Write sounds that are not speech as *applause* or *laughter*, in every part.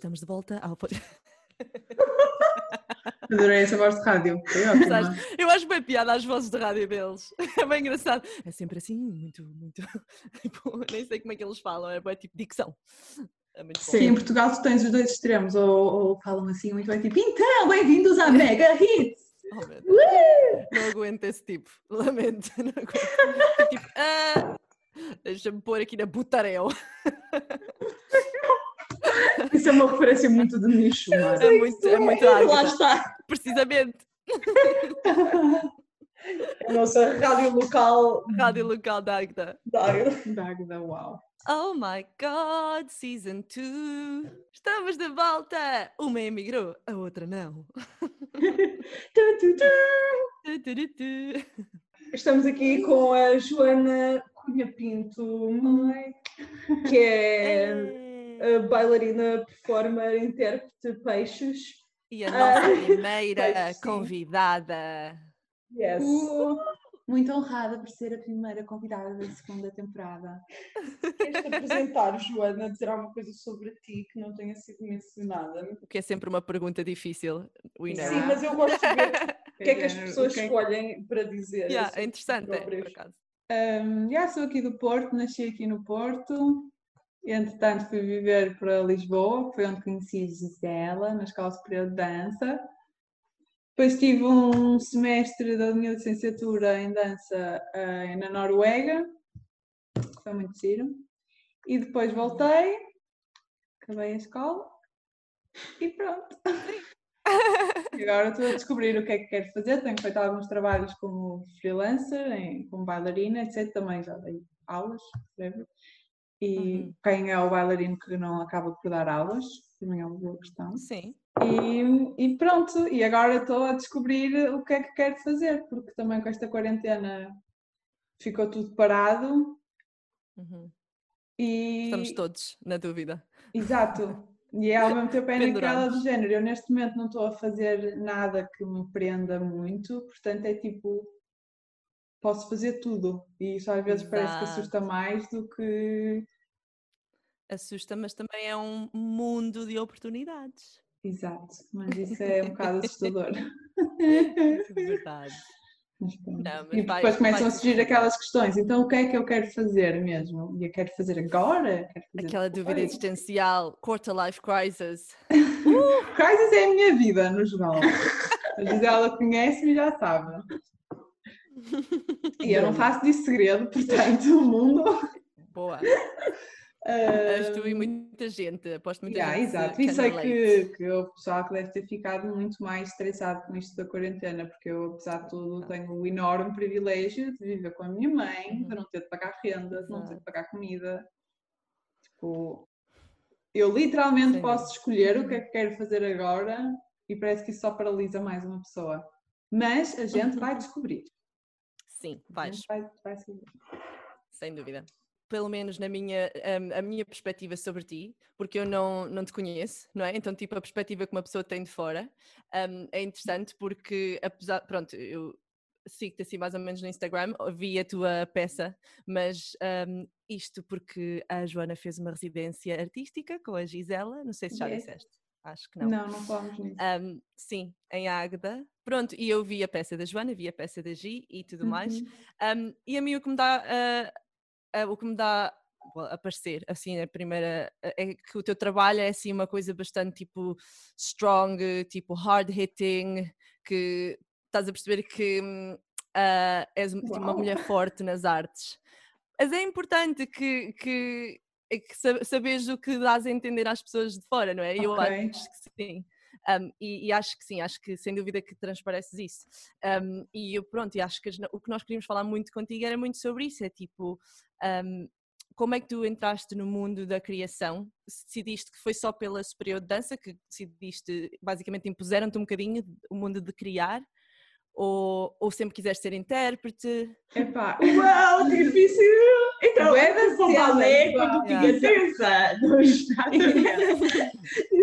estamos de volta ao. *laughs* Adorei essa voz de rádio. Eu acho bem piada as vozes de rádio deles. É bem engraçado. É sempre assim, muito, muito. Tipo, nem sei como é que eles falam, é bem tipo dicção. É bom. Sim, em Portugal tu tens os dois extremos, ou, ou falam assim muito bem, tipo, então, bem-vindos à Mega Hits! *laughs* Oh, Deus. Não aguento esse tipo. *laughs* Lamento. Não aguento. Tipo, ah, deixa-me pôr aqui na butarel. *laughs* Isso é uma referência muito de nicho, mas É muito, é muito Lá água. está. Precisamente. *laughs* A nossa rádio local Rádio local da Agda. da da Águeda, uau. Oh my God, Season 2. Estamos de volta. Uma emigrou, a outra não. *laughs* Estamos aqui com a Joana Cunha Pinto, que é A bailarina, performer, intérprete peixes. E a nossa Ah, *laughs* primeira sim. convidada. Yes. Uh, muito honrada por ser a primeira convidada da segunda temporada. Queres te apresentar, Joana, dizer alguma coisa sobre ti que não tenha sido mencionada? O que é sempre uma pergunta difícil. We know. Sim, mas eu gosto de ver o que é que as *laughs* pessoas o que que- escolhem para dizer. Yeah, é interessante, é, por acaso. Um, já sou aqui do Porto, nasci aqui no Porto. Entretanto, fui viver para Lisboa, que foi onde conheci Gisela, na Escola Superior de Dança. Depois tive um semestre da minha licenciatura em dança eh, na Noruega, que foi muito giro. E depois voltei, acabei a escola e pronto. *laughs* E agora estou a descobrir o que é que quero fazer. Tenho feito alguns trabalhos como freelancer, em, como bailarina, etc. Também já dei aulas, whatever. E Uhum. quem é o bailarino que não acaba por dar aulas? Também é uma boa questão. Sim. E, e pronto, e agora estou a descobrir o que é que quero fazer, porque também com esta quarentena ficou tudo parado Uhum. e. Estamos todos na dúvida. Exato. E é ao mesmo tempo é naquela do género. Eu neste momento não estou a fazer nada que me prenda muito, portanto é tipo, posso fazer tudo. E isso às vezes parece que assusta Exato. mais do que. Assusta, mas também é um mundo de oportunidades. Exato, mas isso é um bocado *laughs* assustador. É verdade. Mas. Não, mas e vai- depois começam vai a surgir aquelas questões. Então o que é que eu quero fazer mesmo? E eu quero fazer agora? Quero fazer Aquela dúvida depois? existencial, quarter life crisis. *laughs* Crisis é a minha vida, no geral. A Gisela conhece-me e já sabe. E eu não faço disso segredo, portanto, o mundo. Boa. És tu e muita gente. Aposto muita yeah, gente. exato. E sei que, que o pessoal que deve ter ficado muito mais estressado com isto da quarentena, porque eu, apesar de tudo, tenho o enorme privilégio de viver com a minha mãe, de Uhum. não ter de pagar renda, de não ter de pagar comida. Tipo, eu literalmente Sem posso escolher o que é que quero fazer agora e parece que isso só paralisa mais uma pessoa. Mas a gente vai *laughs* descobrir. Sim, vais. vai, vai saber. Sem dúvida. Pelo menos na minha, hum, a minha perspectiva sobre ti, porque eu não, não te conheço, não é? Então, tipo, a perspectiva que uma pessoa tem de fora hum, é interessante porque, apesar, pronto, eu sigo-te assim mais ou menos no Instagram, vi a tua peça, mas hum, isto porque a Joana fez uma residência artística com a Gisela, não sei se já Yes. disseste, acho que não. Não, não falamos nisso. Um, sim, em Águeda. Pronto, e eu vi a peça da Joana, vi a peça da Gi e tudo mais. Uhum. Um, e a mim o que me dá, ah, ah, o que me dá well, a parecer, assim, a primeira, é que o teu trabalho é assim uma coisa bastante tipo strong, tipo hard hitting, que estás a perceber que ah, és tipo, uma Uau. mulher forte nas artes. Mas é importante que, que, é que sa- saberes o que dás a entender às pessoas de fora, não é? Eu Ok. acho que sim. Um, e, e acho que sim, acho que sem dúvida que transpareces isso. Um, e eu, pronto, e acho que o que nós queríamos falar muito contigo era muito sobre isso: é tipo, um, como é que tu entraste no mundo da criação? Decidiste que foi só pela superior de dança que decidiste, basicamente impuseram-te um bocadinho o mundo de criar? Ou, ou sempre quiseste ser intérprete? Epá, Uau, difícil! Então, eu da balé cena, quando tinha Yeah. 3 anos.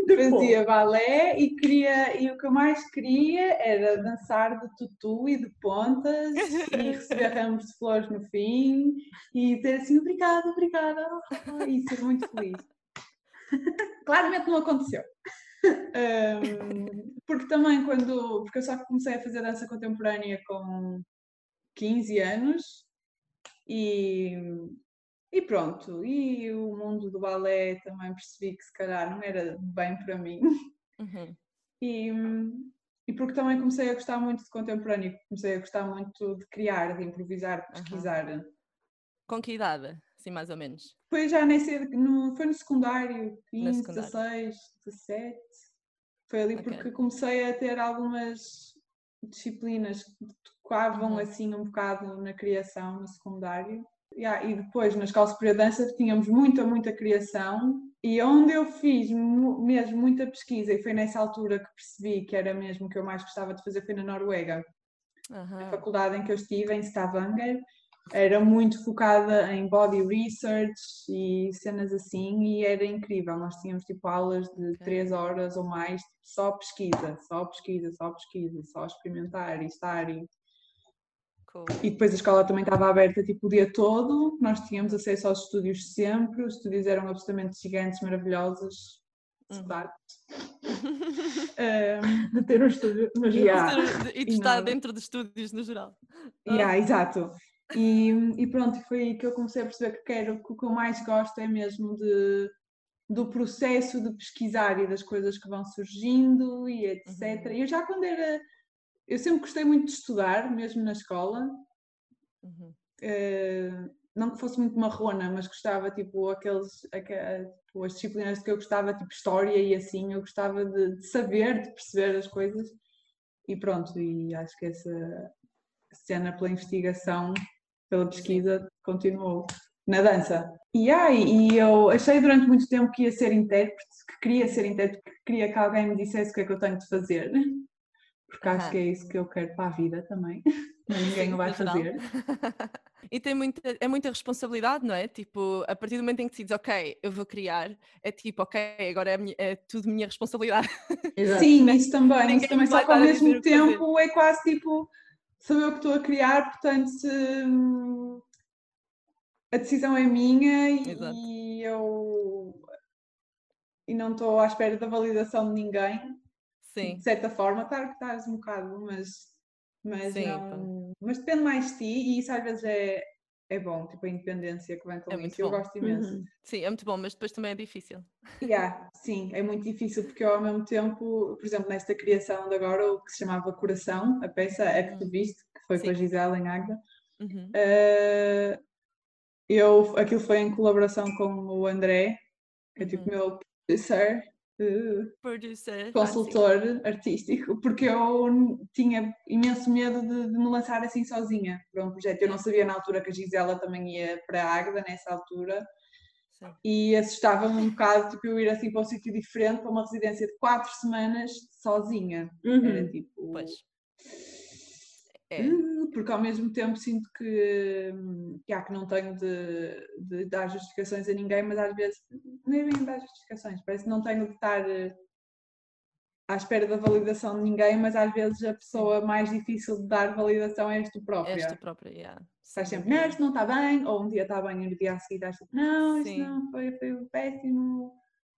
*laughs* Fazia balé e queria e o que eu mais queria era dançar de tutu e de pontas e receber ramos de flores no fim e dizer assim obrigada, obrigada e ser muito feliz. *laughs* Claramente não aconteceu. Um, porque também quando. Porque eu só comecei a fazer dança contemporânea com 15 anos e, e pronto. E o mundo do balé também percebi que se calhar não era bem para mim. Uhum. E, e porque também comecei a gostar muito de contemporâneo, comecei a gostar muito de criar, de improvisar, de pesquisar. Uhum. Com que idade, assim mais ou menos? Foi já nem sei, no, foi no secundário, 15, secundário. 16, 17. Foi ali okay. porque comecei a ter algumas disciplinas que tocavam uhum. assim um bocado na criação no secundário. Yeah, e depois na escola superior de dança tínhamos muita, muita criação e onde eu fiz mesmo muita pesquisa e foi nessa altura que percebi que era mesmo que eu mais gostava de fazer foi na Noruega. Uhum. A faculdade em que eu estive, em Stavanger, era muito focada em body research e cenas assim e era incrível. Nós tínhamos tipo aulas de okay. três horas ou mais, tipo, só pesquisa, só pesquisa, só pesquisa, só experimentar e estar e Cool. E depois a escola também estava aberta tipo o dia todo, nós tínhamos acesso aos estúdios sempre, os estúdios eram absolutamente gigantes, maravilhosos, uhum. um, *laughs* de ter um estúdio no geral. E de estar dentro de estúdios no geral. Yeah, ah. exato. E, e pronto, foi aí que eu comecei a perceber que, quero, que o que eu mais gosto é mesmo de, do processo de pesquisar e das coisas que vão surgindo e etc. Uhum. Eu já quando era. Eu sempre gostei muito de estudar, mesmo na escola. Uhum. Uh, não que fosse muito marrona, mas gostava, tipo, aqueles, aquelas, tipo, as disciplinas que eu gostava, tipo, história e assim, eu gostava de, de saber, de perceber as coisas. E pronto, e acho que essa cena pela investigação pela pesquisa, continuou na dança. E, ai, e eu achei durante muito tempo que ia ser intérprete, que queria ser intérprete, que queria que alguém me dissesse o que é que eu tenho de fazer, porque acho que é isso que eu quero para a vida também. *laughs* Ninguém o vai fazer. *laughs* e tem muita, é muita responsabilidade, não é? Tipo, a partir do momento em que decides, ok, eu vou criar, é tipo, ok, agora é, minha, é tudo minha responsabilidade. Exato. Sim, *laughs* isso também, isso também, só que ao mesmo tempo é quase tipo sou eu que estou a criar, portanto hum, a decisão é minha Exato. e eu e não estou à espera da validação de ninguém. Sim. De certa forma, claro que estás um bocado, mas, mas, Sim, não, mas depende mais de ti e isso às vezes é, é bom, tipo a independência que vem com é isso. Eu gosto imenso. Uhum. Sim, é muito bom, mas depois também é difícil. Yeah, sim, é muito difícil porque eu ao mesmo tempo, por exemplo, nesta criação de agora, o que se chamava Coração, a peça é que tu uhum. viste, que foi sim. com a Gisela em Águeda. Uhum. Uh, eu, aquilo foi em colaboração com o André, que é tipo uhum. meu producer, Producer, consultor artístico, porque eu tinha imenso medo de, de, me lançar assim sozinha para um projeto. Eu não sabia na altura que a Gisela também ia para a Águeda nessa altura. Sim. E assustava-me um bocado tipo, eu ir assim para um sítio diferente, para uma residência de quatro semanas sozinha. Uhum. Era tipo. Pois é. Hum, porque ao mesmo tempo sinto que, que, há, que não tenho de, de, dar justificações a ninguém, mas às vezes nem bem dar justificações, parece que não tenho de estar eh, à espera da validação de ninguém, mas às vezes a pessoa mais difícil de dar validação é tu própria. És tu própria, yeah. Estás sempre, não, isto não está bem, ou um dia está bem e no dia a seguir estás tipo, não, isto Sim. não, foi, foi péssimo.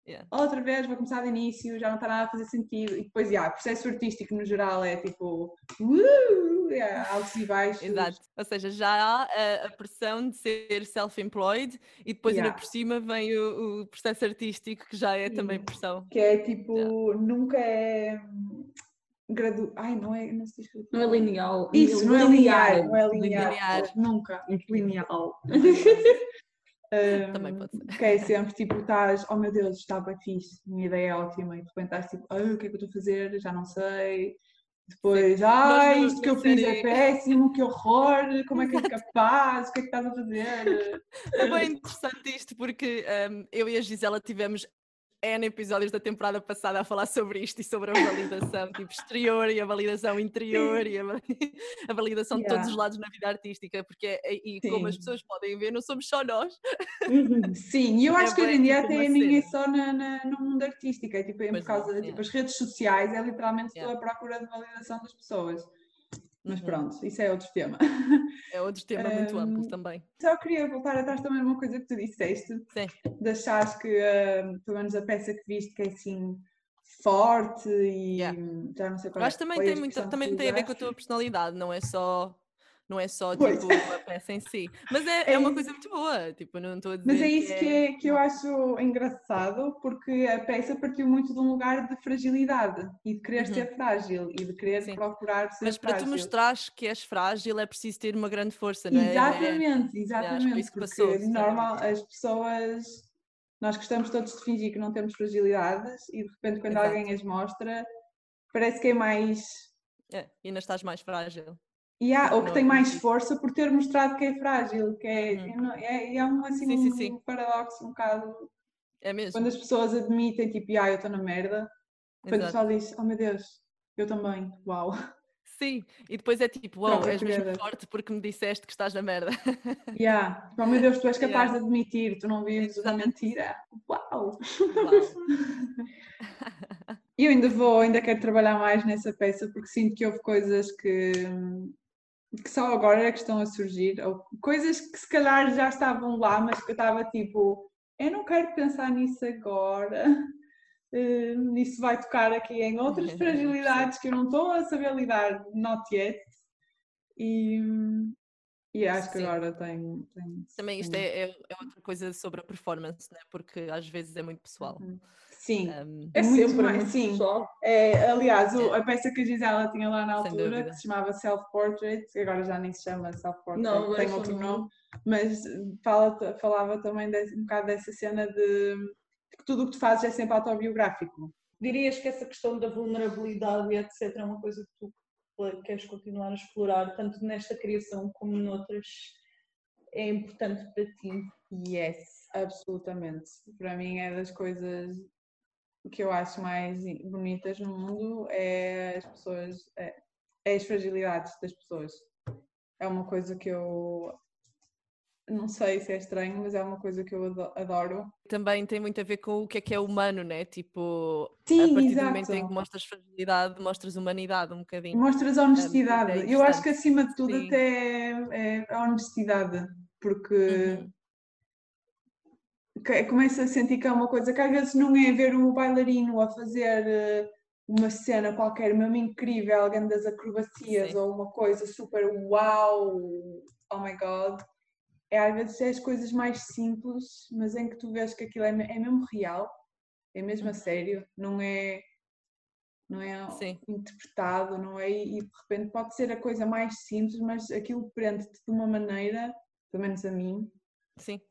Yeah. Outra vez vou começar do início, já não está nada a fazer sentido. E depois, yeah, o processo artístico no geral é tipo, uh, yeah, altos e baixos. Exato. Ou seja, já há a, a pressão de ser self-employed e depois yeah. ainda por cima vem o, o, processo artístico que já é também pressão. Que é tipo, nunca é. Gradu... Ai, não é, não, sei não é lineal. Isso, não, é linear. Não é linear. linear. Nunca. Lineal. *laughs* Um, Também pode ser. Que é sempre tipo, estás, oh meu Deus, bem fixe, minha ideia é ótima, e de repente estás tipo, oh, o que é que eu estou a fazer? Já não sei. Depois, ai, isto que eu fiz é péssimo, que horror, como é que é capaz, o que é que estás a fazer? *laughs* É bem interessante isto, porque um, eu e a Gisela tivemos N episódios da temporada passada a falar sobre isto e sobre a validação tipo, exterior e a validação interior Sim. e a, a validação yeah. de todos os lados na vida artística, porque é, e Sim. como as pessoas podem ver, não somos só nós. Uhum. Sim, e eu *laughs* é acho que hoje em dia tipo até nem é só na, na, no mundo artístico, é tipo, é por causa, não, tipo, redes sociais é literalmente yeah. a procura de validação das pessoas. Mas Uhum. pronto, isso é outro tema. É outro tema muito amplo Hum, também. Só queria voltar atrás também uma coisa que tu disseste, Sim. de achares que, hum, pelo menos a peça que viste, que é assim forte e Yeah. hum, já não sei qual Eu é também tem, muito, também tem a ver com a tua personalidade, não é só, não é só Pois. tipo a peça em si. Mas é, é, É uma coisa muito boa, tipo, não estou a dizer Mas é isso que, é... é, que eu acho engraçado, porque a peça partiu muito de um lugar de fragilidade e de querer Uhum. ser frágil e de querer Sim. procurar ser Mas para tu frágil. mostrares que és frágil é preciso ter uma grande força, não é? Não é- Exatamente, foi exatamente. isso que porque passou, sem normal, as pessoas, nós gostamos todos de fingir que não temos fragilidades e de repente quando Exato. alguém as mostra, parece que é mais. É, e ainda estás mais frágil. E há, ou que tem mais força por ter mostrado que é frágil, que é, Uhum. é, é, é um, assim, Sim, sim, um sim. paradoxo um bocado. É mesmo? Quando as pessoas admitem, tipo, ah, eu estou na merda, depois o pessoal diz, oh meu Deus, eu também, uau. Sim, e depois é tipo, uau, Própria és mesmo forte porque me disseste que estás na merda. Yeah. Oh meu Deus, tu és *laughs* capaz Yeah. de admitir, tu não vives Exato. mentira. Uau! Uau. *laughs* E eu ainda vou, ainda quero trabalhar mais nessa peça porque sinto que houve coisas que, que só agora é que estão a surgir, ou coisas que se calhar já estavam lá, mas que eu estava tipo, eu não quero pensar nisso agora. *laughs* eh, Isso vai tocar aqui em outras *laughs* fragilidades que eu não estou a saber lidar, not yet. E, e acho que Sim. agora tenho. tenho Também isto é, é, é outra coisa sobre a performance, né? porque às vezes é muito pessoal. Sim, Um, É É muito sempre mais- muito sim. pessoal. É, aliás, o- É. a peça que a Gisela tinha lá na altura, que se chamava Self-Portrait, agora já nem se chama Self-Portrait, Não, agora tem outro nome. nome, mas fala, falava também desse- um bocado dessa cena de, de que tudo o que tu fazes é sempre autobiográfico. Dirias que essa questão da vulnerabilidade e etc. é uma coisa que tu queres continuar a explorar, tanto nesta criação como noutras, é importante para ti. Yes, absolutamente. Para mim é das coisas que eu acho mais bonitas no mundo é as pessoas, é, é as fragilidades das pessoas. É uma coisa que eu não sei se é estranho, mas é uma coisa que eu ado- adoro. também tem muito a ver com o que é que é humano, né? Tipo, a Sim, partir do momento em exato. que mostras fragilidade, mostras humanidade um bocadinho. Mostras honestidade. é eu acho que acima de tudo Sim. até é, é a honestidade, porque Uhum. começo a sentir que é uma coisa que às vezes não é ver um bailarino a fazer eh, uma cena qualquer mesmo incrível, grandes acrobacias Sim. ou uma coisa super uau, oh my god. É às vezes é as coisas mais simples, mas em que tu vês que aquilo é, é mesmo real, é mesmo a sério, não é não é Sim. interpretado, não é? E de repente pode ser a coisa mais simples, mas aquilo prende-te de uma maneira, pelo menos a mim, Sim,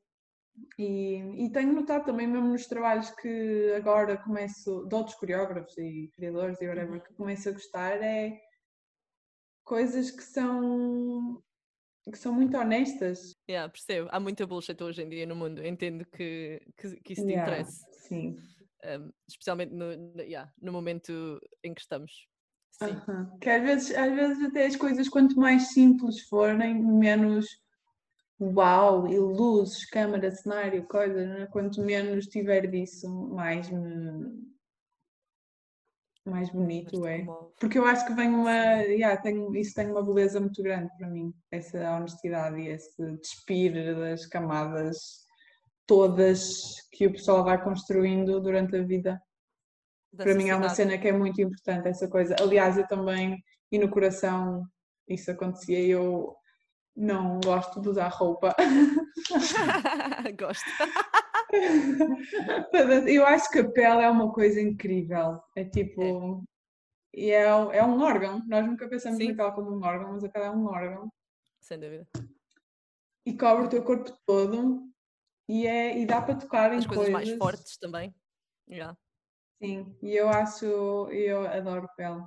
e, e tenho notado também, mesmo nos trabalhos que agora começo, de outros coreógrafos e criadores e whatever, que começo a gostar, é coisas que são, que são muito honestas. yeah, percebo. Há muita bullshit hoje em dia no mundo. Entendo que, que, que isso te Yeah, interesse. Sim. um, especialmente no, no- yeah, no momento em que estamos. Sim, Aham. Que às vezes, às vezes até as coisas, quanto mais simples forem, menos uau, e luzes, câmara, cenário, coisa, né? quanto menos tiver disso, mais me... mais bonito é. Porque eu acho que vem uma. Yeah, tem, isso tem uma beleza muito grande para mim, essa honestidade e esse despir das camadas todas que o pessoal vai construindo durante a vida. Da Para mim é uma sociedade. cena que é muito importante, essa coisa. Aliás, eu também, e no coração, isso acontecia, eu não gosto de usar roupa. *laughs* Gosto. *laughs* Eu acho que a pele é uma coisa incrível. É tipo. E é, é um órgão. Nós nunca pensamos Sim. na pele como um órgão, mas a pele é um órgão. Sem dúvida. E cobre o teu corpo todo e, é, e dá para tocar em As coisas coisas. mais fortes também. Yeah. Sim, e eu acho, eu adoro pele,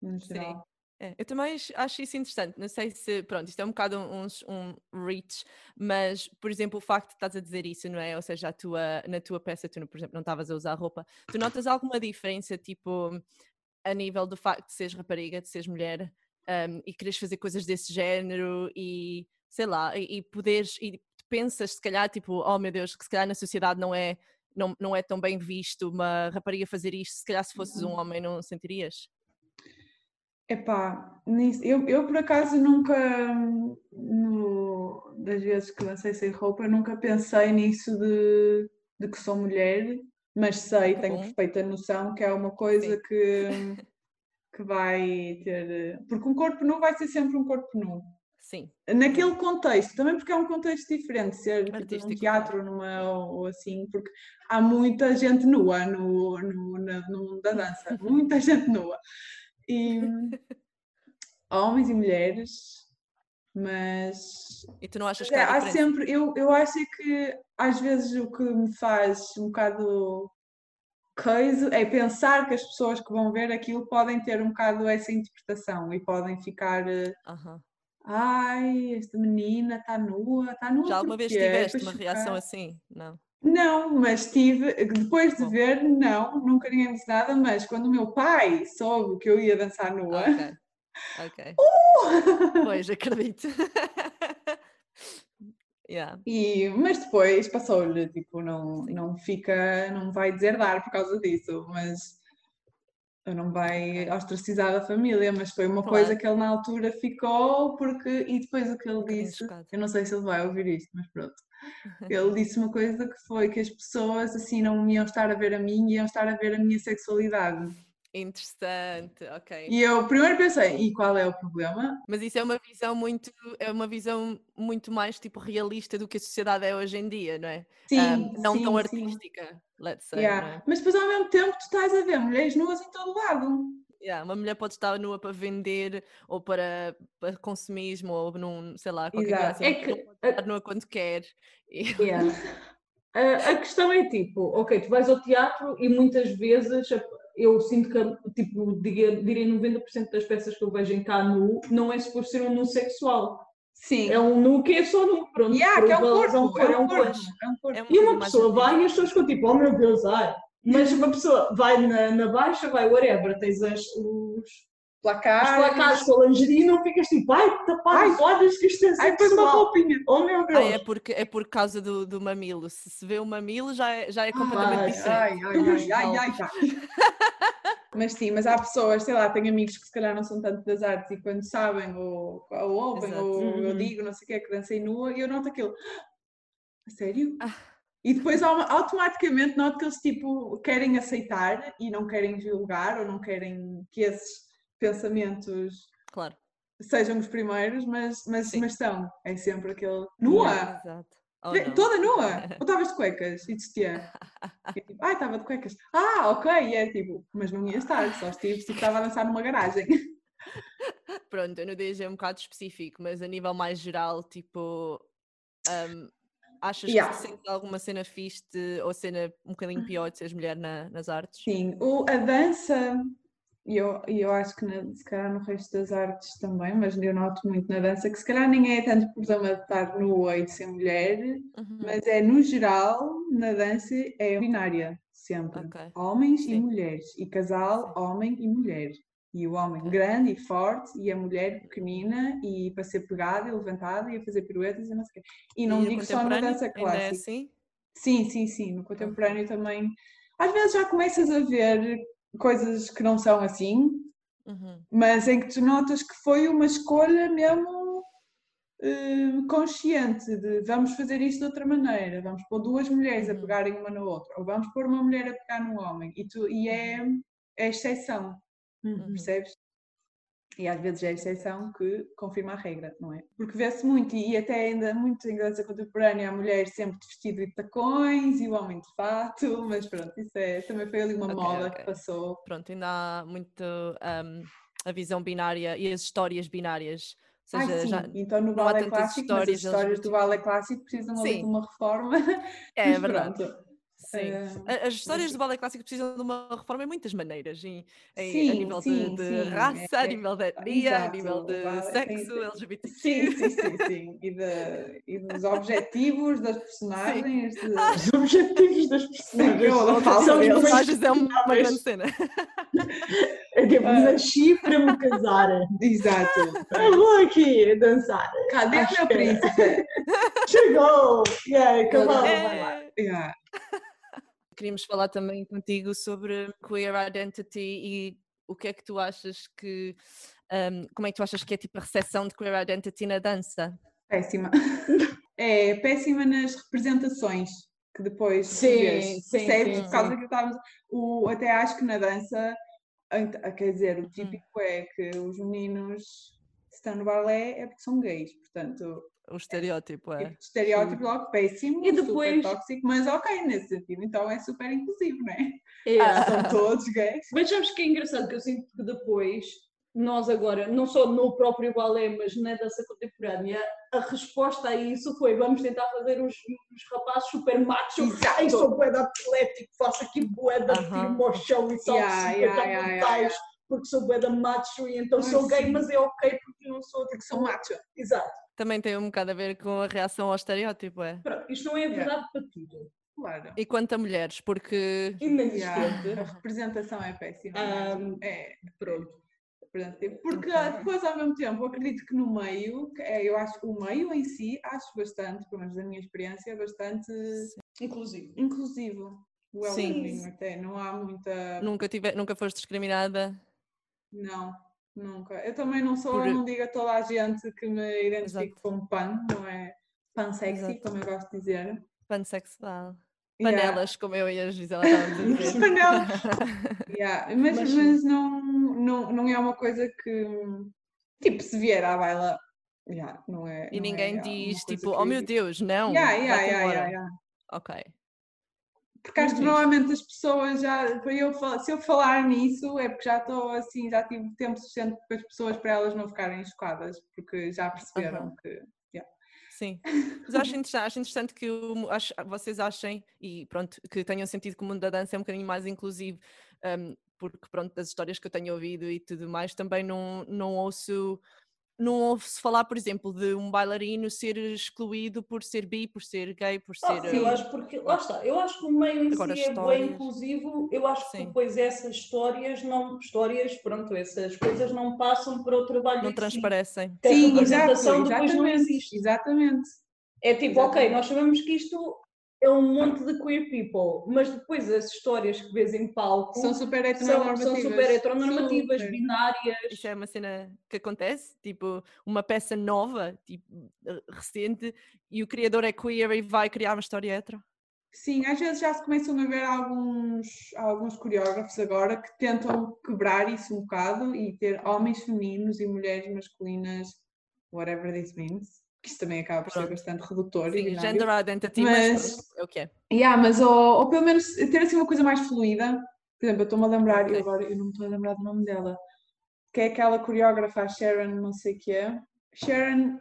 no Sim. É, eu também acho- isso interessante. Não sei se, pronto, isto é um bocado um, um reach, mas, por exemplo, o facto de estás a dizer isso, não é? Ou seja, a tua, na tua peça, tu, por exemplo, não estavas a usar roupa. Tu notas alguma diferença, tipo, a nível do facto de seres rapariga, de seres mulher um, e quereres fazer coisas desse género e, sei lá, e, e poderes, e pensas, se calhar, tipo, oh meu Deus, que se calhar na sociedade não é, não, não é tão bem visto uma rapariga fazer isto, se calhar se fosses um homem não sentirias? Epá, eu, eu por acaso nunca, no- das vezes que lancei sem roupa, nunca pensei nisso de, de que sou mulher, mas sei, tenho bom. perfeita noção que é uma coisa Sim. que, que vai ter. Porque um corpo nu vai ser sempre um corpo nu. Sim, Naquele contexto, também porque é um contexto diferente, ser tipo, num Artístico, teatro numa, ou, assim, porque há muita gente nua no, no, no mundo da dança, muita *laughs* gente nua. E homens e mulheres, mas e tu não achas que é, há sempre, eu, eu acho é que às vezes o que me faz um bocado coisa é pensar que as pessoas que vão ver aquilo podem ter um bocado essa interpretação e podem ficar. eh, Aham. Ai, esta menina está nua, está nua Já alguma vez porquê? tiveste uma reação assim? Não. Não, mas tive, depois de ver, não, nunca ninguém disse nada, mas quando o meu pai soube que eu ia dançar nua, Ok. Ok. *laughs* Pois, acredito. *laughs* yeah. e, mas depois passou-lhe, tipo, não, não fica, não vai deserdar por causa disso, mas não vai ostracizar a família, mas foi uma coisa Claro. que ele na altura ficou, porque, e depois o que ele disse, eu não sei se ele vai ouvir isto, mas pronto. Ele disse uma coisa que foi que as pessoas assim não iam estar a ver a mim, iam estar a ver a minha sexualidade. Interessante, ok. E eu primeiro pensei, e qual é o problema? Mas isso é uma visão muito, é uma visão muito mais tipo realista do que a sociedade é hoje em dia, não é? Sim, Um, não sim, tão sim. artística, let's say, Yeah. é? Mas depois ao mesmo tempo tu estás a ver mulheres nuas em todo lado. Yeah, uma mulher pode estar nua para vender ou para, para consumismo ou num, sei lá, qualquer coisa Exato. assim. É que pode estar nua quando quer. Yeah. A, a questão é tipo, ok, tu vais ao teatro e muitas vezes eu sinto que, tipo, diria, diria 90% das peças que eu vejo em cá nu não é suposto ser um nu sexual. Sim. É um nu que é só nu, pronto. Yeah, que é um corpo, é um corpo, é um corpo. é E coisa uma pessoa vai e as pessoas ficam tipo, oh meu Deus, ai. Mas uma pessoa vai na, na baixa, vai whatever, tens as, os, os Placares. placares com a lingerie e não ficas tipo, ai, tapar Ai. os olhos que isto é Ai, foi uma roupinha. Oh meu Deus. é, porque, é por causa do, do mamilo. Se se vê o mamilo já é, já é completamente Ai, diferente. Ai, ai, ai, ai, ai, já. *laughs* Mas sim, mas há pessoas, sei lá, tenho amigos que se calhar não são tanto das artes e quando sabem ou, ou ouvem Exato. ou eu Uhum. digo não sei o que é que dancei nua e eu noto aquilo. *gasps* A sério? Ah. E depois au- automaticamente noto que eles tipo querem aceitar e não querem julgar ou não querem que esses pensamentos Claro. sejam os primeiros, mas, mas, Sim. mas são. É sempre aquele. Nua! Exato. Oh, não. Toda nua? *laughs* Ou estavas de cuecas e de sutiã? E tipo, ah, estava de cuecas. Ah, ok. E é tipo, mas não ia estar, só estive se estava a dançar numa garagem. *laughs* Pronto, eu DG é um bocado específico, mas a nível mais geral, tipo, um, achas Yeah. que se sente alguma cena fixe de- ou cena um bocadinho pior de seres mulher na- nas artes? Sim, o, a dança, e eu, e eu acho que na- se calhar no resto das artes também, mas eu noto muito na dança que se calhar nem é tanto problema de estar nua e de ser mulher, Uhum, mas é no geral, na dança é binária, sempre. Ok. Homens e Sim. mulheres, e casal, Sim. homem e mulher. E o homem grande e forte, e a mulher pequenina, e para ser pegada e levantada, e a fazer piruetas e não sei o quê. E não no digo só na dança é clássica. assim? Sim, sim, sim. No contemporâneo também. Às vezes já começas a ver coisas que não são assim, Uhum, mas em que tu notas que foi uma escolha mesmo eh, consciente de vamos fazer isto de outra maneira, vamos pôr duas mulheres a Uhum. pegarem uma na outra, ou vamos pôr uma mulher a pegar no homem, e, tu, e é, é exceção, uhum. percebes? E às vezes é a exceção que confirma a regra, não é? Porque vê-se muito, e até ainda muito em dança contemporânea, a mulher sempre de vestido e de tacões e o homem de fato, *laughs* mas pronto, isso é, também foi ali uma Ok, moda ok. que passou. Pronto, ainda há muito um, a visão binária e as histórias binárias. Ou seja, sim, já, então no balé clássico, mas as histórias histórias do balé clássico precisam de uma reforma. *laughs* é mas verdade. pronto. Sim. A- As histórias mas- do balé clássico precisam de uma reforma em muitas maneiras, em, em- a Sim, nível de, sim, de sim, raça, a é- nível de etnia, a nível de balé tem- sexo, LGBTQ. Sim, sim, sim, sim. E, de- e dos objetivos das personagens. de- *laughs* Os objetivos das personagens. Eu São os eles. Personagens é uma, uma grande cena. *laughs* É tipo, Ah. nasci para me casar. *laughs* Exato. Eu vou aqui dançar. Cadê o meu príncipe? Chegou! Aí, cavalo, vai lá. É. Yeah. Queríamos falar também contigo sobre queer identity e o que é que tu achas que um, como é que tu achas que é tipo a recepção de queer identity na dança? Péssima. *laughs* É péssima nas representações que depois Sim, percebes? sim, Por causa sim. que estávamos. O, até acho que na dança, ent- quer dizer, Hum. o típico é que os meninos se estão no balé é porque são gays, portanto, O estereótipo é. tipo, estereótipo logo péssimo, E depois- super tóxico, mas ok, nesse sentido, então é super inclusivo, não é? É. São todos gays. Mas sabes que é engraçado que eu sinto que depois nós agora, não só no próprio balé, mas na dança contemporânea, a resposta a isso foi vamos tentar fazer os, os rapazes super machos, ai sou boeda atlético, faço aqui boeda, Aham. tiro-me ao chão e salto Yeah, 50 yeah, yeah, yeah, porque sou boeda macho e então sou gay, sim. mas é ok porque não sou Porque são macho. Exato. Também tem um bocado a ver com a reação ao estereótipo, é. Pronto, isto não é Yeah. verdade para tudo. Claro. E quanto a mulheres, porque Inexistente. Yeah, A representação é péssima. Ahm, é, Pronto. representativo. Porque depois, ao mesmo tempo, eu acredito que no meio, é, eu acho que o meio em si, acho bastante, pelo menos da minha experiência, bastante Inclusive. inclusivo. Sim. Welcoming até, não há muita. nunca, tive, nunca foste discriminada. Não, nunca. Eu também não sou, Por- não digo a toda a gente que me identifico Exato. como pan, não é? Pan sexy, Exato. como eu gosto de dizer. Pansexual. Yeah. Panelas, como eu e a Gisela a dizer. *laughs* Panelas. *laughs* Yeah, Mas, Mas mas, não, não, não é uma coisa que, tipo, se vier à baila, yeah, não é. E não ninguém é diz tipo, que- oh meu Deus, não. Yeah, yeah, yeah, embora." yeah, yeah. Ok. Porque acho que normalmente as pessoas já, para eu, se eu falar nisso, é porque já estou assim, já tive tempo suficiente com as pessoas para elas não ficarem chocadas, porque já perceberam Aham. que. Sim, *laughs* mas acho interessante, acho interessante que o acho- vocês achem e pronto, que tenham sentido que o mundo da dança é um bocadinho mais inclusivo, um, porque pronto, das histórias que eu tenho ouvido e tudo mais, também não, não ouço não ouve-se falar, por exemplo, de um bailarino ser excluído por ser bi, por ser gay, por ser. Ah, eu uh, acho porque, lá está, eu acho que o meio em Agora, si é histórias. bem inclusivo, eu acho que Sim. depois essas histórias não, histórias, pronto, essas coisas não passam para o trabalho não si. transparecem. Sim, exato, representação depois não exatamente. existe. Exatamente. É tipo, ok, Exatamente. nós sabemos que isto é um monte de queer people, mas depois as histórias que vês em palco São super são, heteronormativas. são super heteronormativas, Super. binárias. Isso é uma cena que acontece, tipo, uma peça nova, tipo, uh, recente, e o criador é queer e vai criar uma história hetero. Sim, às vezes já se começam a ver alguns, alguns coreógrafos agora que tentam quebrar isso um bocado e ter homens femininos e mulheres masculinas, whatever this means, que isso também acaba por ser bastante redutor Sim, gender identity, mas, é o que é. Yeah, mas ou, ou pelo menos ter assim uma coisa mais fluida. Por exemplo, eu estou-me a lembrar, Ok. eu agora eu não me estou a lembrar do nome dela, que é aquela coreógrafa, a Sharon, não sei o que é. Sharon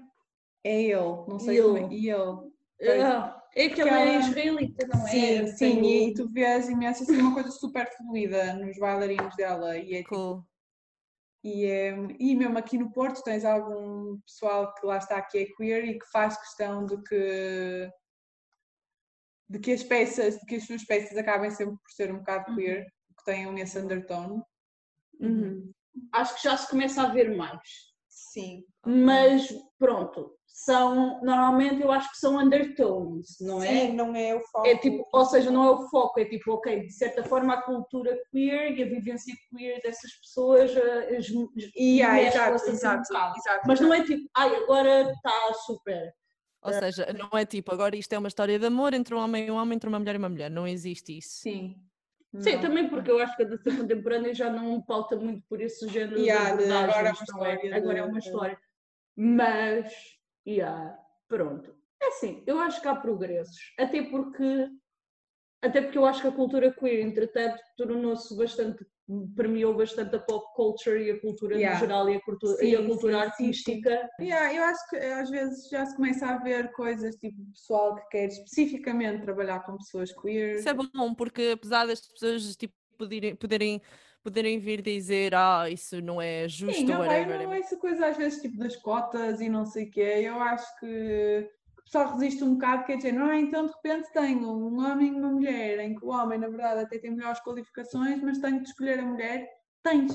Ale, não sei como é. Ale. Ah, é que ela é Aquela- israelita, não é? Sim, sim, e tu vês imenso assim uma coisa super fluida nos bailarinos dela e é tipo, Cool. E, é, e mesmo aqui no Porto tens algum pessoal que lá está que é queer e que faz questão de que de que as peças, de que as suas peças acabem sempre por ser um bocado queer, que tenham esse undertone. Uhum. Acho que já se começa a ver mais. Sim. Mas pronto, são normalmente eu acho que são undertones, não é? Sim, não é o foco. É tipo, ou seja, não é o foco, é tipo, ok, de certa forma a cultura queer e a vivência queer dessas pessoas eh, es- es- E, ah, mescla-se exato, assim exato, exato. Mas não é tipo, ai, agora está super. Ou seja, não é tipo, agora isto é uma história de amor entre um homem e um homem, entre uma mulher e uma mulher. Não existe isso. Sim. Sim, Não. também porque eu acho que a dança contemporânea já não pauta muito por esse género Yeah, de de agora é uma é? história Agora de- é uma de- história. Mas, yeah, pronto. É assim, eu acho que há progressos. Até porque, até porque eu acho que a cultura queer, entretanto, tornou-se bastante, permeou bastante a pop culture e a cultura Yeah. no geral e a, cultura, e a Sim, cultura sim, sim, sim. artística. Yeah, eu acho que às vezes já se começa a ver coisas tipo pessoal que quer especificamente trabalhar com pessoas queer. Isso é bom, porque apesar das pessoas tipo, poderem, poderem, poderem vir dizer ah, isso não é justo Sim, whatever. não é essa coisa às vezes tipo das cotas e não sei o quê. Eu acho que o pessoal resiste um bocado, quer dizer, não é? Então de repente tenho um homem e uma mulher, em que o homem na verdade até tem melhores qualificações, mas tenho de escolher a mulher. Tens.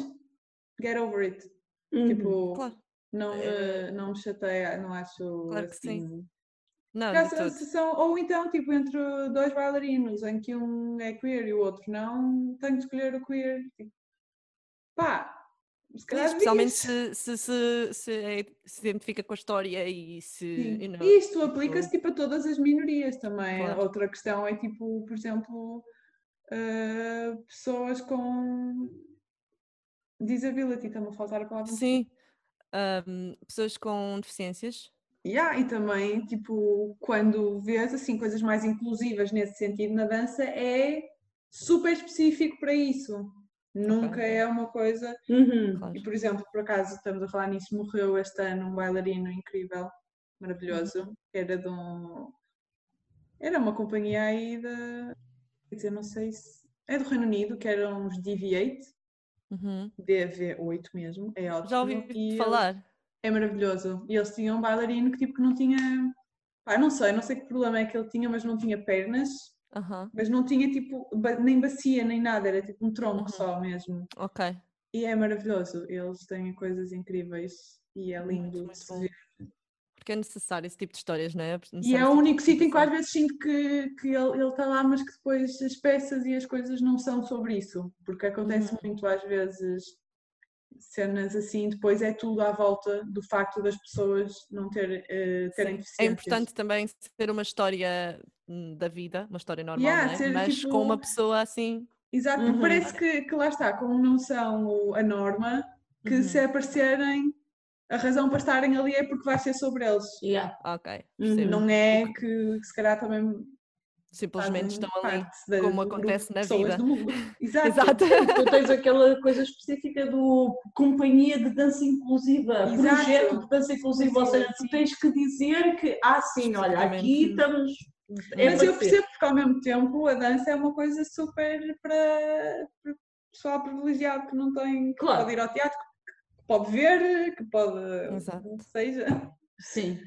Get over it. Uhum. Tipo, Claro, não, me, não me chateia, não acho Claro que sim. Não, são- ou então, tipo, entre dois bailarinos, em que um é queer e o outro não, tenho de escolher o queer. Tipo, pá, se calhar Especialmente se se, se, se, é- se identifica com a história e se. You know, E isto aplica-se tipo a todas as minorias também. Claro. Outra questão é tipo, por exemplo, ah, pessoas com disability, está-me a faltar a palavra. Sim. Ahm, pessoas com deficiências. Yeah, e também, tipo, quando vês assim coisas mais inclusivas nesse sentido na dança, é super específico para isso. Nunca é uma coisa. Uhum. Claro. E, por exemplo, por acaso estamos a falar nisso, morreu este ano um bailarino incrível, maravilhoso, que era de um. Era uma companhia aí da. Quer dizer, não sei se. É do Reino Unido, que eram os DV8, Uhum. DV8 mesmo, é ótimo. Já ouvi e falar. É maravilhoso. E eles tinham um bailarino que tipo que não tinha. Pá, não sei, não sei que problema é que ele tinha, mas não tinha pernas, Aham. mas não tinha tipo nem bacia nem nada, era tipo um tronco Uhum. só mesmo. Ok. E é maravilhoso, eles têm coisas incríveis e é Muito, lindo muito bom. ver. Porque é necessário esse tipo de histórias, não é? E é o único tipo de sítio em que às vezes sinto que, que ele ele está lá, mas que depois as peças e as coisas não são sobre isso, porque acontece Uhum. muito às vezes cenas assim, depois é tudo à volta do facto das pessoas não ter, eh, terem Sim. É importante também ser uma história hum, da vida, uma história normal, Yeah, é? ser Mas tipo- com uma pessoa assim. Exato, Uhum. parece que, que lá está, como não são a norma, que Uhum. se aparecerem, a razão para estarem ali é porque vai ser sobre eles. Yeah. Ok. Uhum. percebo. Não é que, que se calhar também Simplesmente estão ali. da- como acontece na vida. *laughs* Exato. Exato. Tu tens aquela coisa específica do companhia de dança inclusiva, Exato. projeto de dança inclusiva, ou Sim, seja, sim. tu tens que dizer que, ah sim, olha, aqui estamos. É Mas eu percebo porque ao mesmo tempo a dança é uma coisa super para, para pessoal privilegiado que não tem, que Claro. pode ir ao teatro, que pode ver, que pode, Exato. seja. Sim.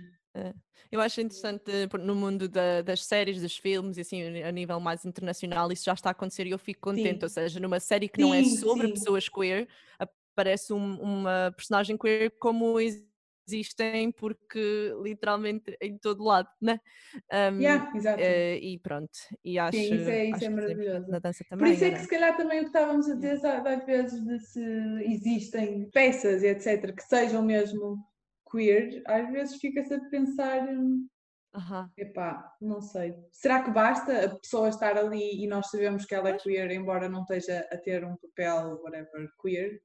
Eu acho interessante por- no mundo da- das séries, dos filmes e assim a nível mais internacional isso já está a acontecer e eu fico contente. Sim. Ou seja, numa série que não é Sim, sobre sim. pessoas queer, aparece um- uma personagem queer como existem porque literalmente em todo lado, né? Um, Yeah, eh, e pronto, e acho, isso é- isso é maravilhoso. na dança Por também. isso é não que se calhar também o que estávamos a dizer sabe, às vezes de se existem peças e etc que sejam mesmo queer, às vezes fica-se a pensar, hum, Aham. epá, não sei, será que basta a pessoa estar ali e nós sabemos que ela é queer, embora não esteja a ter um papel, whatever, queer?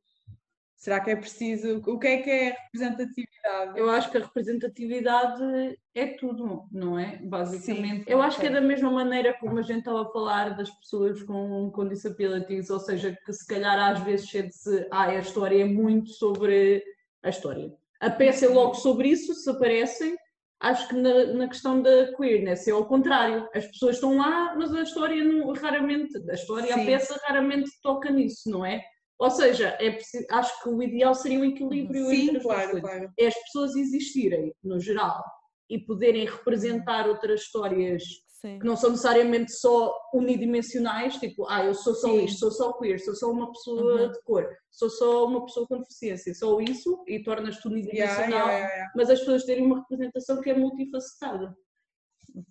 Será que é preciso, o que é que é representatividade? Eu acho que a representatividade é tudo, não é? Basicamente. Sim, eu acho que é da mesma maneira como a gente estava a falar das pessoas com, com disabilities, ou seja, que se calhar às vezes sente-se, ah, a história é muito sobre a história. A peça é logo sobre isso, se aparecem. Acho que na, na questão da queerness é ao contrário. As pessoas estão lá, mas a história não, raramente, a história, a Sim. peça raramente toca nisso, não é? Ou seja, é preciso, acho que o ideal seria um equilíbrio entre Sim, as duas claro, coisas claro. é as pessoas existirem, no geral, e poderem representar outras histórias Sim. que não são necessariamente só unidimensionais, tipo, ah, eu sou só Sim. isto, sou só queer, sou só uma pessoa Uhum. de cor, sou só uma pessoa com deficiência, só isso, e tornas-te unidimensional, yeah, yeah, yeah. mas as pessoas terem uma representação que é multifacetada.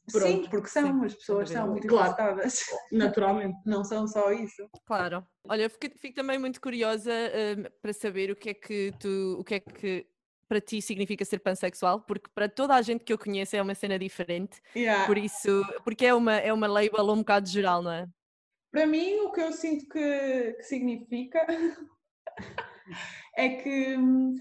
Sim, Pronto, porque são, sim, as pessoas são dúvida. multifacetadas, *laughs* naturalmente. não são só isso. Claro. Olha, eu fico, fico também muito curiosa hum, para saber o que é que tu, o que é que para ti significa ser pansexual, porque para toda a gente que eu conheço é uma cena diferente, Yeah. por isso, porque é uma, é uma label um bocado geral, não é? Para mim, o que eu sinto que, que significa *laughs* é que hum,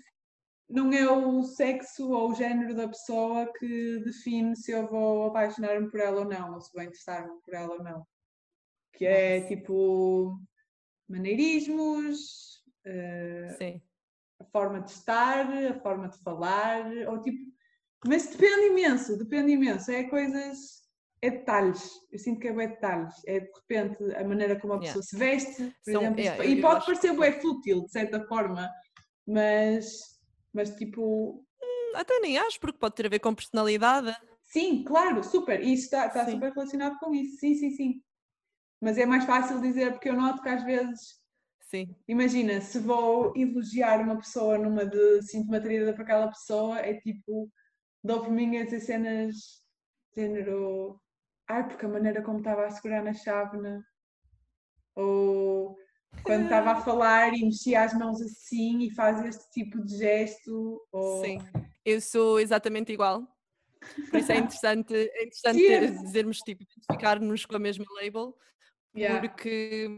não é o sexo ou o género da pessoa que define se eu vou apaixonar-me por ela ou não, ou se vou interessar-me por ela ou não. Que é tipo maneirismos, Sim. a forma de estar, a forma de falar, ou tipo. Mas depende imenso, depende imenso. É coisas. É detalhes. Eu sinto que é bem detalhes. É de repente a maneira como a Yeah. pessoa se veste, por São- exemplo. yeah, e pode parecer bem fútil, de certa forma, mas. Mas tipo. Até nem acho, porque pode ter a ver com personalidade. Sim, claro, super. E isso está, está super relacionado com isso. Sim, sim, sim. Mas é mais fácil dizer, porque eu noto que às vezes Sim. Imagina, se vou elogiar uma pessoa numa de sinto-me atraída para aquela pessoa, é tipo, dou por mim a dizer cenas género, ai, porque a maneira como estava a segurar na chávena, ou quando estava a *laughs* falar e mexia as mãos assim e faz este tipo de gesto. Ou... Sim, eu sou exatamente igual. Por isso é *laughs* interessante, é interessante Sim. dizermos, tipo, identificar-nos com a mesma label, Yeah. porque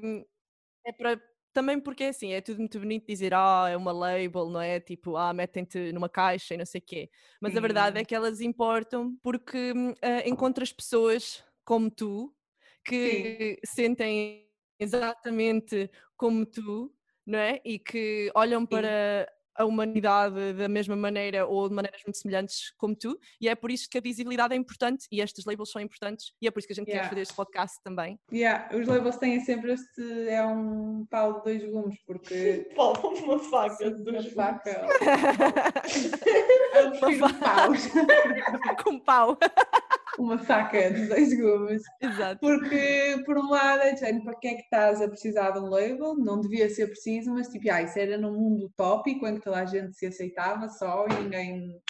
é para. Também porque é assim, é tudo muito bonito dizer, ah, é uma label, não é? Tipo, ah, metem-te numa caixa e não sei o quê. Mas a verdade é Sim. que elas importam porque ah, encontras pessoas como tu que sentem exatamente como tu, não é? E que olham para a humanidade da mesma maneira ou de maneiras muito semelhantes como tu, e é por isso que a visibilidade é importante e estes labels são importantes, e é por isso que a gente quer Yeah. fazer este podcast também. Yeah, os labels têm sempre este. É um pau de dois gumes, porque. *laughs* Pau, uma faca de Uma dois faca. *laughs* Eu prefiro Uma paus. com pau. *laughs* Uma faca de dois gumes. Exato. Porque, por um lado, é género, para que é que estás a precisar de um label? Não devia ser preciso, mas tipo, ah, isso era num mundo utópico em que toda a gente se aceitava só e ninguém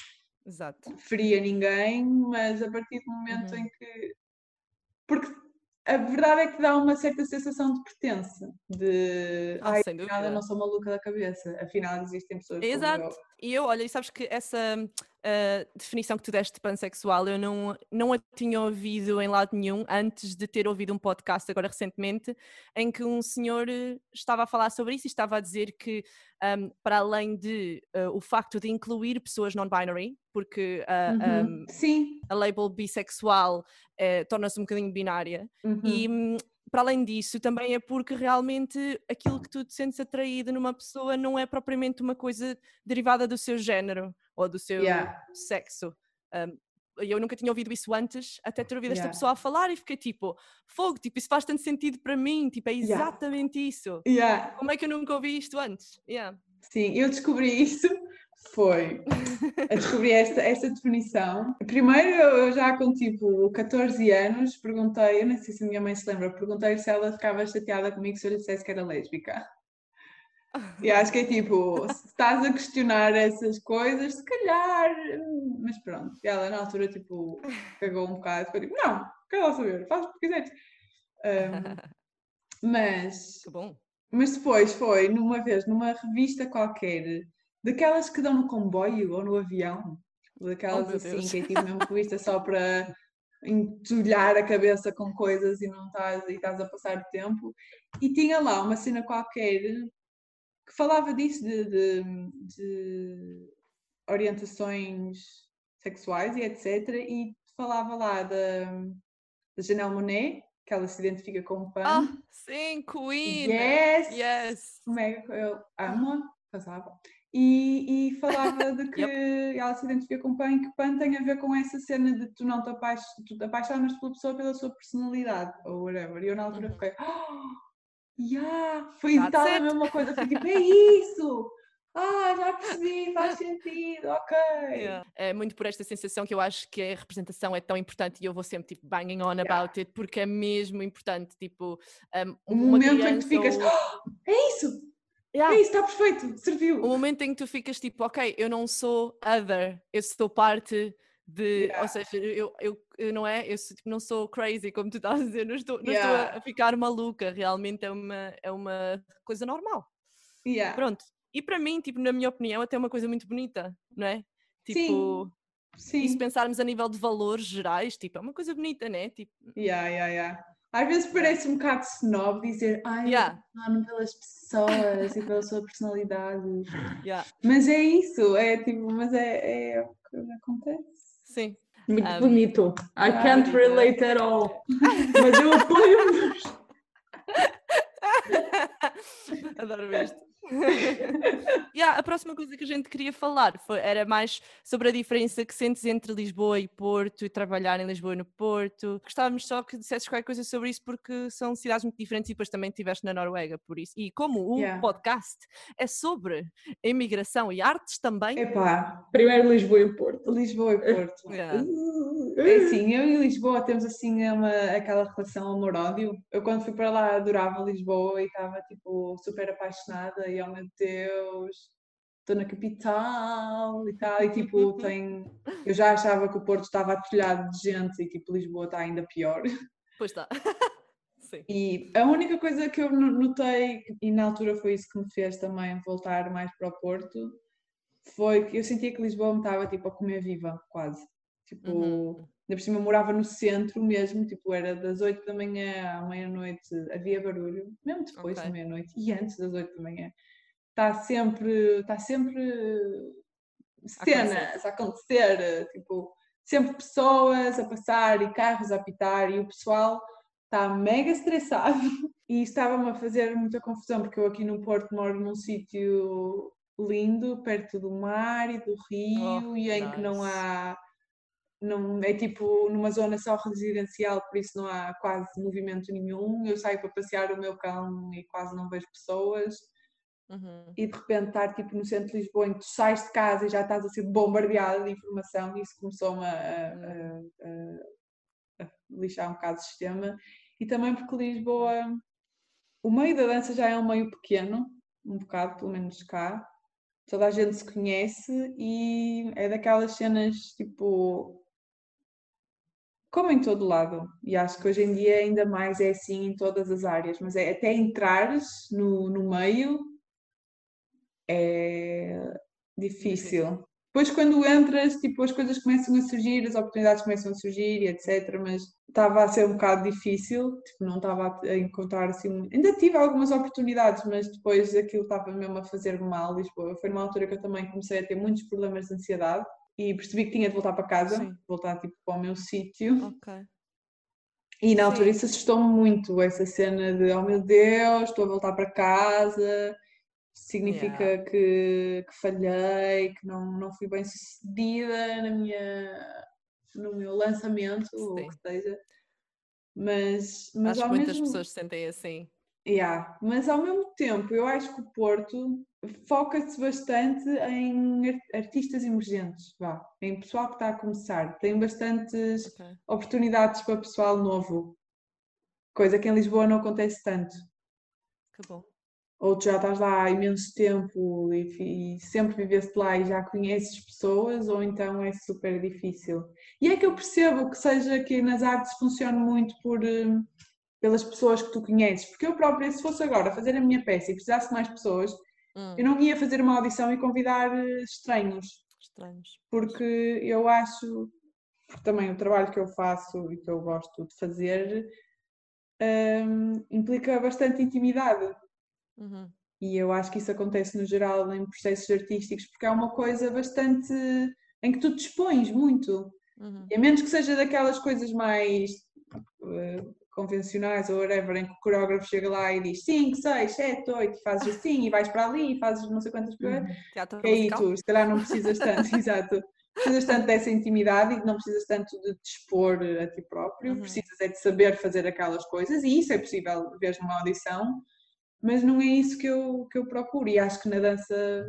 Exato. feria ninguém, mas a partir do momento Uhum. em que. Porque a verdade é que dá uma certa sensação de pertença, de Ah, ai, sem afinal eu dúvida. não sou maluca da cabeça, afinal existem pessoas como Exato. eu. E eu, olha, e sabes que essa ah, definição que tu deste de pansexual, eu não, não a tinha ouvido em lado nenhum antes de ter ouvido um podcast agora recentemente, em que um senhor eh, estava a falar sobre isso e estava a dizer que, ahm, para além de ah, o facto de incluir pessoas non-binary, porque ah, Uhum. Sim. a label bissexual eh, torna-se um bocadinho binária, uhum. e hum, para além disso, também é porque realmente aquilo que tu te sentes atraído numa pessoa não é propriamente uma coisa derivada do seu género ou do seu Yeah. sexo. Um, eu nunca tinha ouvido isso antes, até ter ouvido esta Yeah. pessoa a falar e fiquei tipo, fogo, tipo, isso faz tanto sentido para mim, tipo, é Yeah. exatamente isso. Yeah. Como é que eu nunca ouvi isto antes? Yeah. Sim, eu descobri *laughs* isso foi a descobrir esta, esta definição. Primeiro, eu já com tipo 14 anos perguntei, eu nem sei se a minha mãe se lembra, perguntei se ela ficava chateada comigo se eu lhe dissesse que era lésbica. E acho que é tipo, se estás a questionar essas coisas, se calhar, mas pronto. E ela na altura tipo cagou um bocado, ficou tipo, não, quero lá saber, faz o que quiseres. Um, *laughs* mas Que bom. mas depois foi, numa vez, numa revista qualquer, daquelas que dão no comboio ou no avião, daquelas Oh, assim, Deus. que é tipo mesmo revista só para entulhar a cabeça com coisas e não estás, e estás a passar o tempo. E tinha lá uma cena qualquer que falava disso, de, de, de orientações sexuais e etc. E falava lá da, da Janelle Monet, que ela se identifica como pan. Ah, sim, Queen! Yes! Yes! Mega, eu amo, casava. E, e falava de que Yep. ela se identifica com PAN e que PAN tem a ver com essa cena de tu não te, apaix tu te apaixonas pela pessoa pela sua personalidade ou whatever. E eu na altura Uhum. fiquei, oh, yeah, foi That's tal a mesma coisa, foi tipo, é isso! Ah, já percebi, faz sentido, ok. Yeah. É muito por esta sensação que eu acho que a representação é tão importante e eu vou sempre tipo banging on about it porque é mesmo importante. Tipo, um, uma momento em que ficas, ou- "Oh, é isso, Yeah. é isso, está perfeito, serviu. O momento em que tu ficas tipo, ok, eu não sou other, eu sou parte de. Yeah. Ou seja, eu, eu, eu não é, eu sou- tipo, não sou crazy, como tu estás a dizer, não estou, não estou Yeah. a, a ficar maluca, realmente é uma, é uma coisa normal. Yeah. Pronto. E para mim, tipo, na minha opinião, até é uma coisa muito bonita, não é? Tipo, Sim. e se pensarmos a nível de valores gerais, tipo, é uma coisa bonita, né? Tipo, Yeah, yeah, yeah. Às vezes parece um bocado snob dizer ai, Yeah. eu amo pelas pessoas e pela sua personalidade. yeah, Mas é isso, é tipo, mas é, é o que acontece. sim. Muito Um, bonito. I can't relate at all. Mas eu apoio-vos. *laughs* Adoro isto. *laughs* yeah, a próxima coisa que a gente queria falar foi- era mais sobre a diferença que sentes entre Lisboa e Porto e trabalhar em Lisboa e no Porto. Gostávamos só que dissesses qualquer coisa sobre isso porque são cidades muito diferentes e depois também estiveste na Noruega, por isso. E como o Yeah. podcast é sobre a imigração e artes também. Epá, Primeiro Lisboa e Porto. Lisboa e Porto. *laughs* Yeah. É assim, eu e Lisboa temos assim uma, aquela relação amor-ódio. Eu quando fui para lá adorava Lisboa e estava tipo super apaixonada e oh meu Deus, estou na capital e tal. E tipo, *laughs* tem... eu já achava que o Porto estava atulhado de gente e tipo Lisboa está ainda pior. Pois está. *laughs* Sim. E a única coisa que eu no- notei, e na altura foi isso que me fez também voltar mais para o Porto, foi que eu sentia que Lisboa me estava tipo a comer viva, quase. Tipo, Uhum. Ainda por cima morava no centro mesmo, tipo, era das 8 da manhã à meia-noite, havia barulho, mesmo depois Ok. da meia-noite e antes das 8 da manhã. Está sempre, está sempre cenas a acontecer, tipo, sempre pessoas a passar e carros a apitar e o pessoal está mega estressado *laughs* e estava-me a fazer muita confusão porque eu aqui no Porto moro num sítio lindo, perto do mar e do rio Oh, e em que não nice. há não é tipo numa zona só residencial, por isso não há quase movimento nenhum. Eu saio para passear o meu cão e quase não vejo pessoas Uhum. e de repente estar tipo no centro de Lisboa em que tu sais de casa e já estás a ser bombardeada de informação e isso começou-me a, a- a- a lixar um bocado o sistema e também porque Lisboa o meio da dança já é um meio pequeno um bocado, pelo menos cá toda a gente se conhece e é daquelas cenas tipo como em todo lado, e acho que hoje em dia ainda mais é assim em todas as áreas, mas é até entrares no, no meio é difícil. Depois quando entras, tipo, as coisas começam a surgir, as oportunidades começam a surgir etc, mas estava a ser um bocado difícil, tipo, não estava a encontrar assim, ainda tive algumas oportunidades, mas depois aquilo estava mesmo a fazer mal, Lisboa. Foi numa altura que eu também comecei a ter muitos problemas de ansiedade e percebi que tinha de voltar para casa, Sim. voltar tipo para o meu sítio. Ok. E na altura Sim. isso assustou-me muito, essa cena de oh meu Deus, estou a voltar para casa, significa Yeah. que, que falhei, que não, não fui bem sucedida na minha, no meu lançamento, ou o Sim. que seja. Mas, mas Acho que muitas mesmo pessoas se sentem assim. Yeah, Mas ao mesmo tempo, eu acho que o Porto foca-se bastante em ar- artistas emergentes, vá, em pessoal que está a começar. Tem bastantes Ok. oportunidades para pessoal novo, coisa que em Lisboa não acontece tanto. Que bom. Ou tu já estás lá há imenso tempo e, e sempre viveste lá e já conheces pessoas, ou então é super difícil. E é que eu percebo que seja que nas artes funcione muito por, eh, pelas pessoas que tu conheces, porque eu própria, se fosse agora fazer a minha peça e precisasse de mais pessoas, Hum, eu não ia fazer uma audição e convidar eh, estranhos Estranhos. porque eu acho, porque também o trabalho que eu faço e que eu gosto de fazer hum, implica bastante intimidade. Uhum. E eu acho que isso acontece no geral em processos artísticos, porque é uma coisa bastante em que tu te expões muito. Uhum. E a menos que seja daquelas coisas mais eh, convencionais ou whatever, em que o coreógrafo chega lá e diz 5, 6, 7, 8, fazes assim e vais para ali e fazes não sei quantas coisas. Teatro Que aí tu, se calhar não precisas tanto, *laughs* exato. Precisas tanto dessa intimidade e não precisas tanto de te expor a ti próprio, Uhum. precisas é de saber fazer aquelas coisas e isso é possível ver numa audição, mas não é isso que eu, que eu procuro e acho que na dança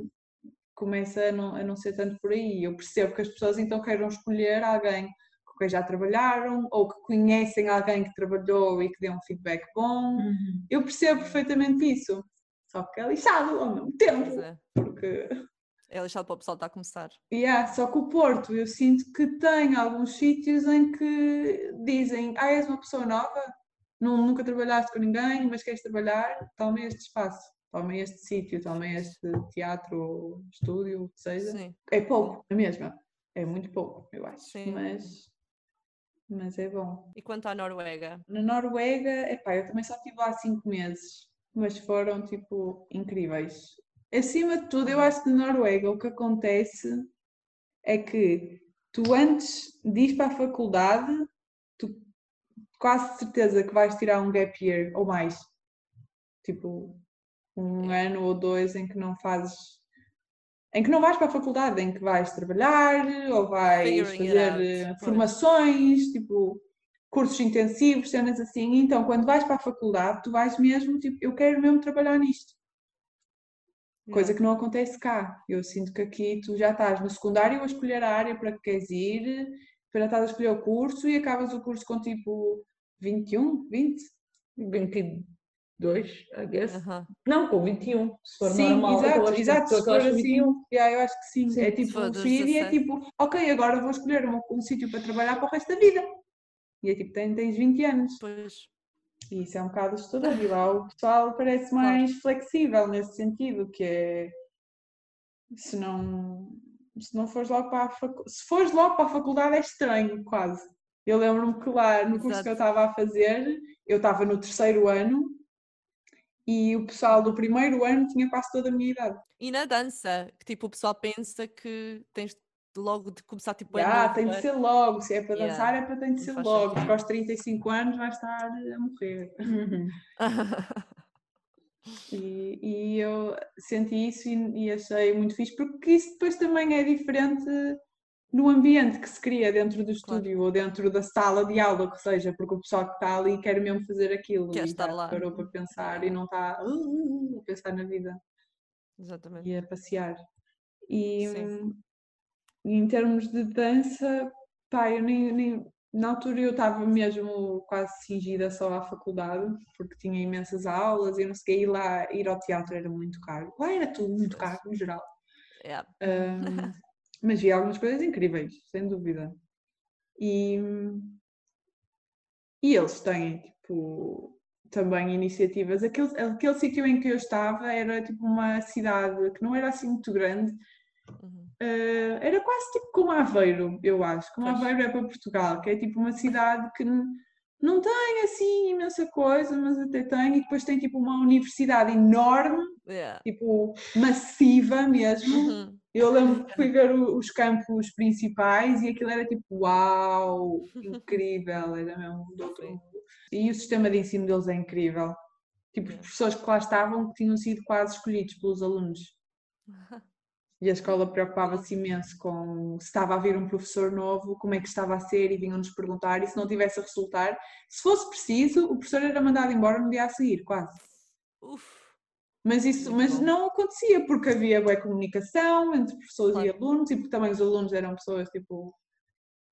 começa a não, a não ser tanto por aí. Eu percebo que as pessoas então queiram escolher alguém quem já trabalharam ou que conhecem alguém que trabalhou e que dê um feedback bom. Uhum. Eu percebo perfeitamente isso, só que é lixado ao mesmo tempo, é. porque É lixado para o pessoal que está a começar. Yeah, só que o Porto, eu sinto que tem alguns sítios em que dizem, ah, és uma pessoa nova, nunca trabalhaste com ninguém, mas queres trabalhar, toma este espaço, toma este sítio, toma este teatro, ou estúdio, o que seja. Sim. É pouco, é mesmo, é muito pouco, eu acho, Sim. mas, mas é bom. E quanto à Noruega? Na Noruega, epá, eu também só estive lá cinco meses, mas foram, tipo, incríveis. Acima de tudo, eu acho que na Noruega o que acontece é que tu antes de ir para a faculdade, tu quase certeza que vais tirar um gap year ou mais. Tipo, um ano ou dois em que não fazes... Em que não vais para a faculdade, em que vais trabalhar ou vais fazer eh, formações, tipo, cursos intensivos, cenas assim. Então, quando vais para a faculdade, tu vais mesmo, tipo, eu quero mesmo trabalhar nisto. Coisa que não acontece cá. Eu sinto que aqui tu já estás no secundário a escolher a área para que queres ir, já estás a escolher o curso e acabas o curso com tipo 21, 20. 22, I guess. Aham. Não, com 21, se for Sim, normal. exato, aquelas- exato. Se aquelas for assim, 21. yeah, eu acho que sim. Sim, é se tipo, seguir e é 17. tipo, ok, agora vou escolher um, um sítio para trabalhar para o resto da vida. E é tipo, tens, tens 20 anos. Pois. E isso é um bocado assustador. E lá o pessoal parece mais flexível nesse sentido, que é se não, se não fores logo para a faculdade, se fores logo para a faculdade é estranho, quase. Eu lembro-me que lá no curso Exato. que eu estava a fazer, eu estava no terceiro ano e o pessoal do primeiro ano tinha quase toda a minha idade. E na dança, que tipo o pessoal pensa que tens logo de começar tipo Ah, tem de é? ser logo, se é para Yeah. dançar é para tem de ser logo, porque aos 35 anos vai estar a morrer. *laughs* E, e eu senti isso e, e achei muito fixe, porque isso depois também é diferente no ambiente que se cria dentro do estúdio ou dentro da sala de aula, que seja, porque o pessoal que está ali quer mesmo fazer aquilo Quer e estar lá. parou para pensar e não está "Uh, uh", a pensar na vida Exatamente. e a passear. E Sim. hum, em termos de dança, pá, eu nem, nem- na altura eu estava mesmo quase cingida só à faculdade, porque tinha imensas aulas e eu não sei o e lá ir ao teatro era muito caro. Lá era tudo muito caro, no geral. Yeah. Hum, mas vi algumas coisas incríveis, sem dúvida. E, e eles têm, tipo, também iniciativas. Aquele, aquele sítio em que eu estava era tipo uma cidade que não era assim muito grande, Uhum. eh, era quase tipo como Aveiro, eu acho. Como Pois. Aveiro é para Portugal, que é tipo uma cidade que não tem assim imensa coisa, mas até tem, e depois tem tipo uma universidade enorme, Yeah. tipo massiva mesmo. Uhum. Eu lembro que fui ver os campos principais e aquilo era tipo, uau, incrível, era mesmo do outro Sim. mundo. E o sistema de ensino deles é incrível. Tipo, os Yeah. professores que lá estavam que tinham sido quase escolhidos pelos alunos. E a escola preocupava-se imenso com se estava a vir um professor novo, como é que estava a ser e vinham-nos perguntar. E se não tivesse a resultar, se fosse preciso, o professor era mandado embora no dia a seguir, quase. Uf. Mas isso mas não acontecia porque havia boa comunicação entre professores e Claro. alunos e porque também os alunos eram pessoas tipo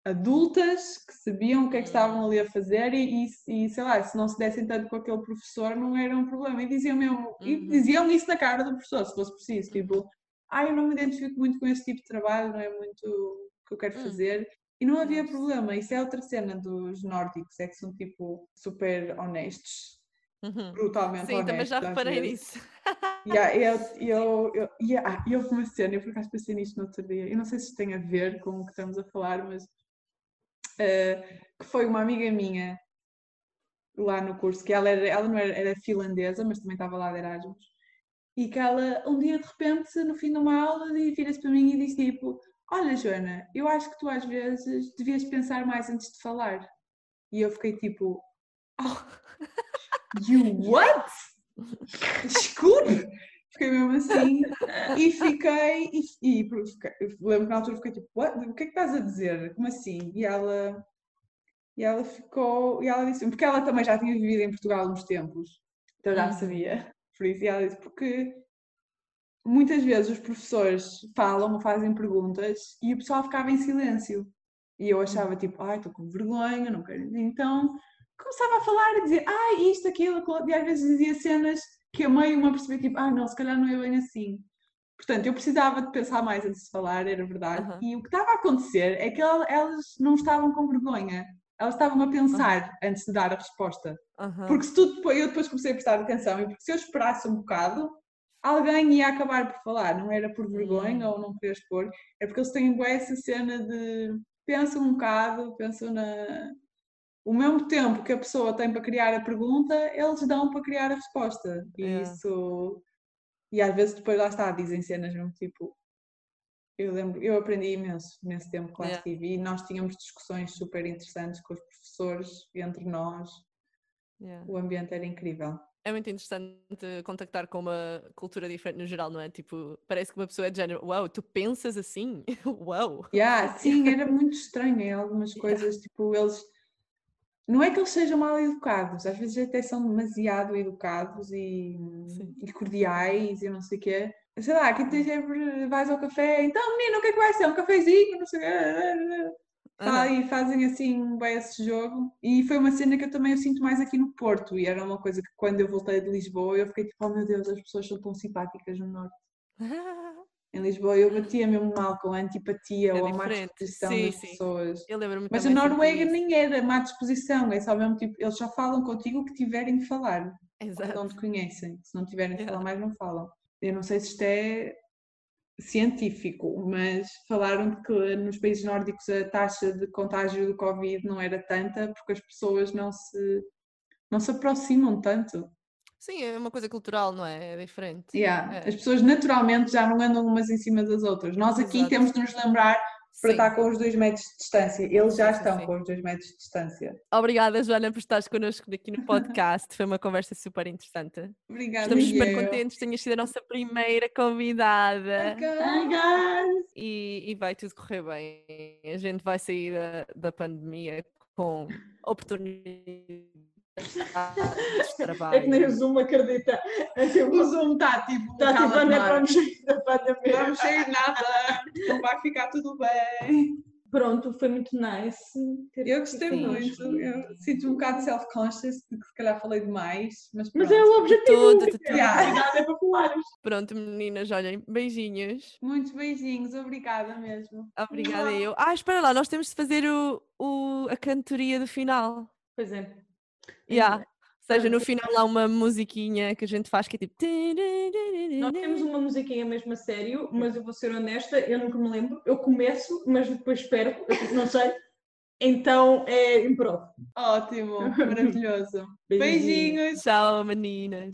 adultas que sabiam o que é que estavam Hum. ali a fazer e, e, e, sei lá, se não se dessem tanto com aquele professor não era um problema. E diziam mesmo, e Uhum. diziam isso na cara do professor, se fosse preciso, tipo, ah, eu não me identifico muito com este tipo de trabalho, não é muito o que eu quero Hum. fazer. E não havia Nice. problema, isso é outra cena dos nórdicos, é que são tipo super honestos, Uhum. brutalmente Sim, também já reparei nisso. *laughs* Yeah, eu, eu, eu, yeah, eu como cena, eu por acaso pensei nisto no outro dia, eu não sei se isto tem a ver com o que estamos a falar, mas eh, que foi uma amiga minha lá no curso, que ela, era, ela não era, era finlandesa, mas também estava lá de Erasmus, e que ela um dia de repente, no fim de uma aula, vira-se para mim e diz tipo, olha Joana, eu acho que tu às vezes devias pensar mais antes de falar. E eu fiquei tipo, you what? Desculpe! Fiquei mesmo assim e fiquei, e, e fiquei- lembro que na altura fiquei tipo, What? o que é que estás a dizer? Como assim? E ela, e ela ficou, e ela disse, porque ela também já tinha vivido em Portugal uns tempos, então já Uhum. sabia, por isso, e ela disse, porque muitas vezes os professores falam ou fazem perguntas e o pessoal ficava em silêncio. E eu achava tipo, ai, estou com vergonha, não quero. Então começava a falar e dizer, ai, isto, aquilo, aquilo, e às vezes dizia cenas que a meio uma percebia tipo, ah, não, se calhar não é bem assim. Portanto, eu precisava de pensar mais antes de falar, era verdade. Aham. E o que estava a acontecer é que el- elas não estavam com vergonha. Elas estavam a pensar antes de dar a resposta. Aham. Porque se tu depois, eu depois comecei a prestar atenção e porque se eu esperasse um bocado, alguém ia acabar por falar, não era por vergonha Hum. ou não querer expor, é porque eles têm bué essa cena de pensam um bocado, pensam na. O mesmo tempo que a pessoa tem para criar a pergunta, eles dão para criar a resposta. E É. isso. E às vezes depois lá está, dizem cenas mesmo tipo. Eu lembro, eu aprendi imenso nesse tempo que lá Yeah. estive e nós tínhamos discussões super interessantes com os professores, entre nós, Yeah. o ambiente era incrível. É muito interessante contactar com uma cultura diferente no geral, não é? Tipo, parece que uma pessoa é de género, uau, tu pensas assim? *laughs* Uau! Yeah, *laughs* sim, era muito estranho em algumas coisas, tipo, eles não é que eles sejam mal educados, às vezes até são demasiado educados e, e cordiais e não sei o quê. Sei lá, aqui tens sempre, vais ao café, então menino, o que é que vai ser? Um cafezinho, não sei o quê. E fazem assim bem esse jogo. E foi uma cena que eu também eu sinto mais aqui no Porto. E era uma coisa que quando eu voltei de Lisboa eu fiquei tipo, oh meu Deus, as pessoas são tão simpáticas no Norte. *laughs* Em Lisboa eu batia mesmo mal com a antipatia É ou a má disposição Sim, das sim. pessoas. Mas a Noruega nem era má disposição, é só mesmo tipo, eles só falam contigo o que tiverem de falar. Exato. não te conhecem. Se não tiverem de Yeah. falar mais, não falam. Eu não sei se isto é científico, mas falaram de que nos países nórdicos a taxa de contágio do Covid não era tanta porque as pessoas não se, não se aproximam tanto. Sim, é uma coisa cultural, não é? É diferente. Yeah. É. As pessoas naturalmente já não andam umas em cima das outras. Nós aqui Exato. temos de nos lembrar para Sim. estar com os dois metros de distância. Eles já Sim, estão sim. com os dois metros de distância. Obrigada, Joana, por estares connosco aqui no *laughs* podcast. Foi uma conversa super interessante. Obrigada. Estamos super eu. contentes, tenhas sido a nossa primeira convidada. Guys! e, e vai tudo correr bem. A gente vai sair da, da pandemia com oportunidades. É que nem o Zoom acredita. É O Zoom está tipo. Está tipo a cala-te, nem Mara. vamos *laughs* sair da pandemia. Não sei nada, não vai ficar tudo bem. Pronto, foi muito nice. Eu gostei aqui muito, eu sinto um bocado self-conscious, porque se calhar falei demais, mas Mas pronto. é o objetivo. Tudo, tudo. A atividade é para falares. Pronto, meninas, olhem, beijinhos. Muitos beijinhos, obrigada mesmo. Obrigada eu. Ah, espera lá, nós temos de fazer o, o- a cantoria do final. Pois é. Yeah. Ou seja, no final há uma musiquinha que a gente faz que é tipo. Nós temos uma musiquinha mesmo a sério, mas eu vou ser honesta, eu nunca me lembro. Eu começo, mas depois espero, tipo, não sei. Então é improv. Ótimo, *laughs* maravilhoso. Beijinhos. Beijinhos. Tchau, meninas.